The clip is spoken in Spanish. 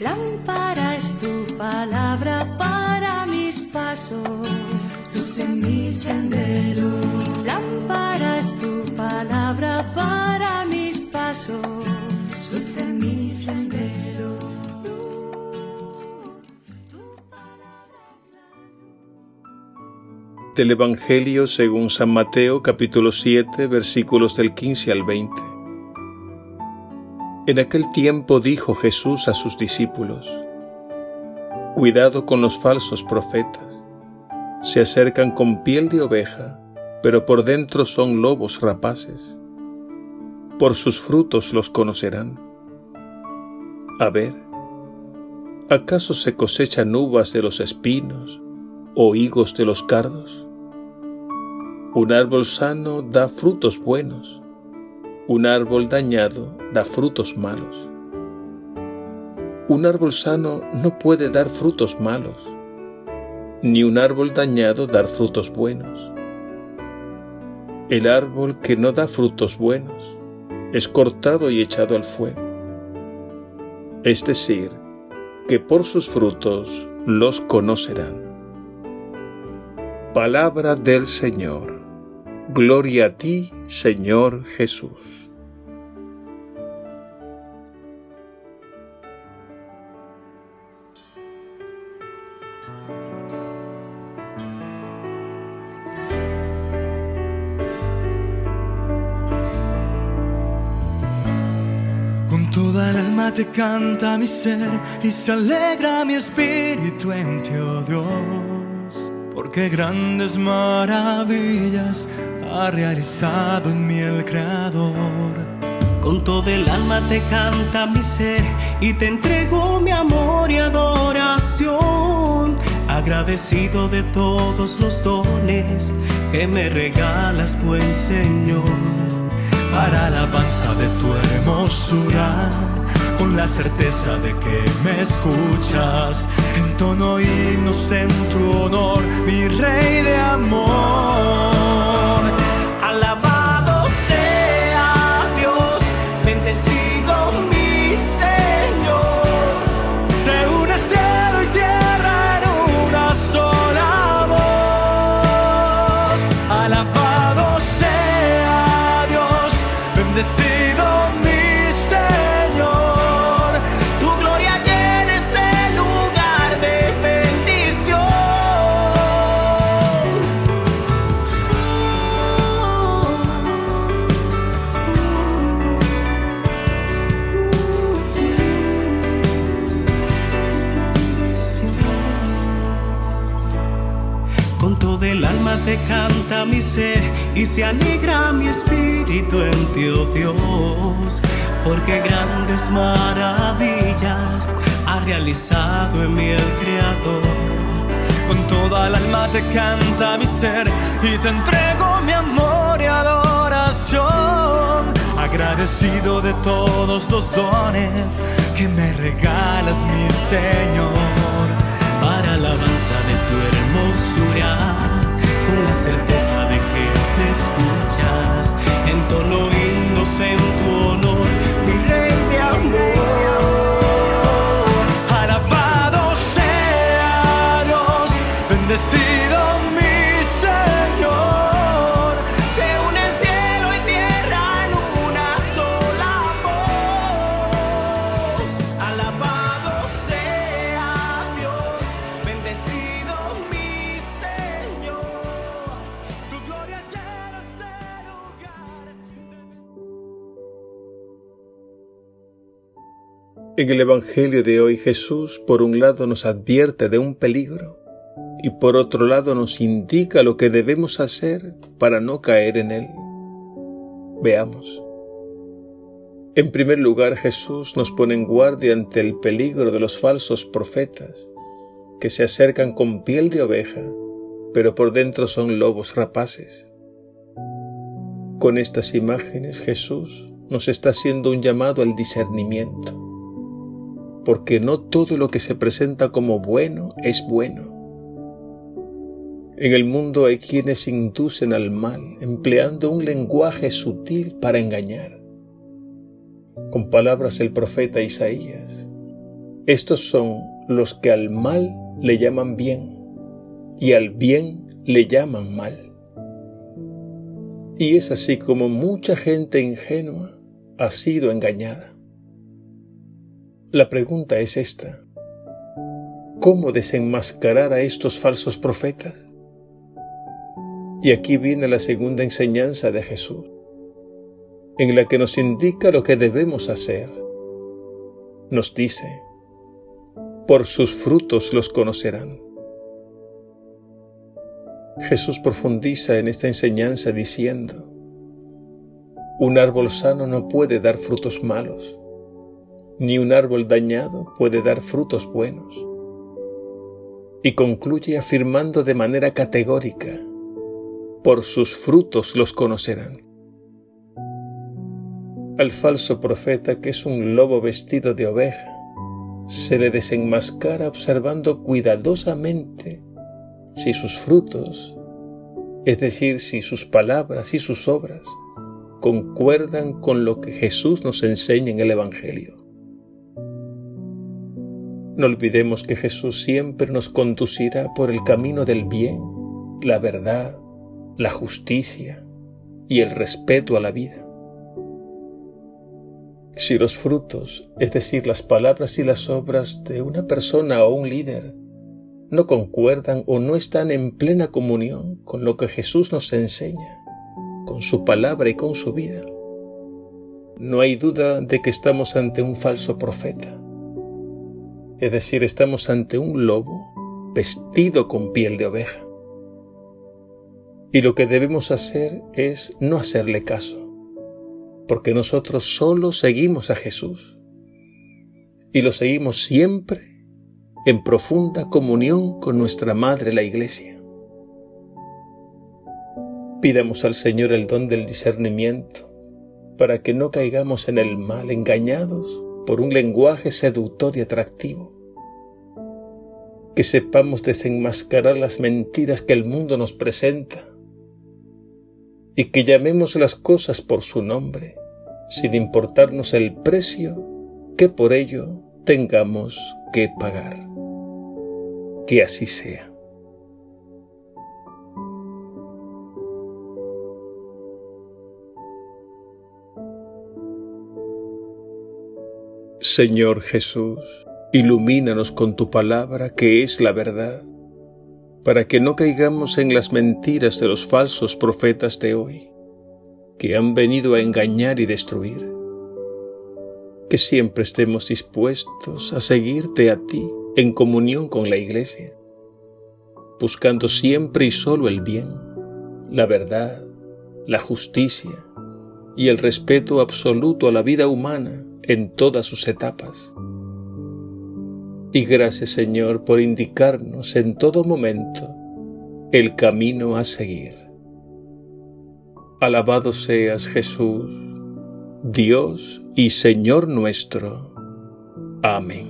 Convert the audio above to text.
Lámpara es tu palabra para mis pasos, luz en mi sendero. Lámpara es tu palabra para mis pasos, luz en mi sendero. Del Evangelio según San Mateo capítulo 7 versículos del 15 al 20. En aquel tiempo dijo Jesús a sus discípulos, Cuidado con los falsos profetas. Se acercan con piel de oveja, pero por dentro son lobos rapaces. Por sus frutos los conocerán. A ver, ¿acaso se cosechan uvas de los espinos o higos de los cardos? Un árbol sano da frutos buenos un árbol dañado da frutos malos. Un árbol sano no puede dar frutos malos, ni un árbol dañado dar frutos buenos. El árbol que no da frutos buenos es cortado y echado al fuego. Es decir, que por sus frutos los conocerán. Palabra del Señor. Gloria a ti, Señor Jesús. Toda el alma te canta mi ser y se alegra mi espíritu en ti, oh Dios, porque grandes maravillas ha realizado en mí el Creador. Con todo el alma te canta mi ser y te entrego mi amor y adoración. Agradecido de todos los dones que me regalas, buen Señor para alabanza de tu hermosura, con la certeza de que me escuchas, en tono inocente tu honor, mi rey de bendecido mi Señor. Tu gloria llena este lugar de bendición. Con todo el alma te canta mi ser y se alegra mi espíritu en ti, oh Dios, porque grandes maravillas ha realizado en mí el Creador. Con toda el alma te canta mi ser y te entrego mi amor y adoración. Agradecido de todos los dones que me regalas, mi Señor. para alabanza de tu hermosura, con la certeza que me escuchas, en tono inocente tu honor, mi rey En el Evangelio de hoy Jesús por un lado nos advierte de un peligro y por otro lado nos indica lo que debemos hacer para no caer en él. Veamos. En primer lugar Jesús nos pone en guardia ante el peligro de los falsos profetas que se acercan con piel de oveja, pero por dentro son lobos rapaces. Con estas imágenes Jesús nos está haciendo un llamado al discernimiento porque no todo lo que se presenta como bueno es bueno. En el mundo hay quienes inducen al mal empleando un lenguaje sutil para engañar. Con palabras del profeta Isaías, Estos son los que al mal le llaman bien y al bien le llaman mal. Y es así como mucha gente ingenua ha sido engañada. La pregunta es esta. ¿Cómo desenmascarar a estos falsos profetas? Y aquí viene la segunda enseñanza de Jesús, en la que nos indica lo que debemos hacer. Nos dice, por sus frutos los conocerán. Jesús profundiza en esta enseñanza diciendo, un árbol sano no puede dar frutos malos, ni un árbol dañado puede dar frutos buenos. Y concluye afirmando de manera categórica, por sus frutos los conocerán. Al falso profeta, que es un lobo vestido de oveja, se le desenmascara observando cuidadosamente si sus frutos, es decir, si sus palabras y sus obras, concuerdan con lo que Jesús nos enseña en el Evangelio. No olvidemos que Jesús siempre nos conducirá por el camino del bien, la verdad, la justicia y el respeto a la vida. Si los frutos, es decir, las palabras y las obras de una persona o un líder, no concuerdan o no están en plena comunión con lo que Jesús nos enseña, con su palabra y con su vida. No hay duda de que estamos ante un falso profeta, es decir, estamos ante un lobo vestido con piel de oveja. Y lo que debemos hacer es no hacerle caso, porque nosotros solo seguimos a Jesús y lo seguimos siempre en profunda comunión con nuestra Madre la Iglesia. Pidamos al Señor el don del discernimiento para que no caigamos en el mal engañados por un lenguaje seductor y atractivo. Que sepamos desenmascarar las mentiras que el mundo nos presenta y que llamemos las cosas por su nombre, sin importarnos el precio que por ello tengamos que pagar que así sea. Señor Jesús, ilumínanos con tu palabra que es la verdad, para que no caigamos en las mentiras de los falsos profetas de hoy, que han venido a engañar y destruir. Que siempre estemos dispuestos a seguirte a ti en comunión con la Iglesia, buscando siempre y solo el bien, la verdad, la justicia y el respeto absoluto a la vida humana en todas sus etapas. Y gracias Señor por indicarnos en todo momento el camino a seguir. Alabado seas Jesús, Dios y Señor nuestro. Amén.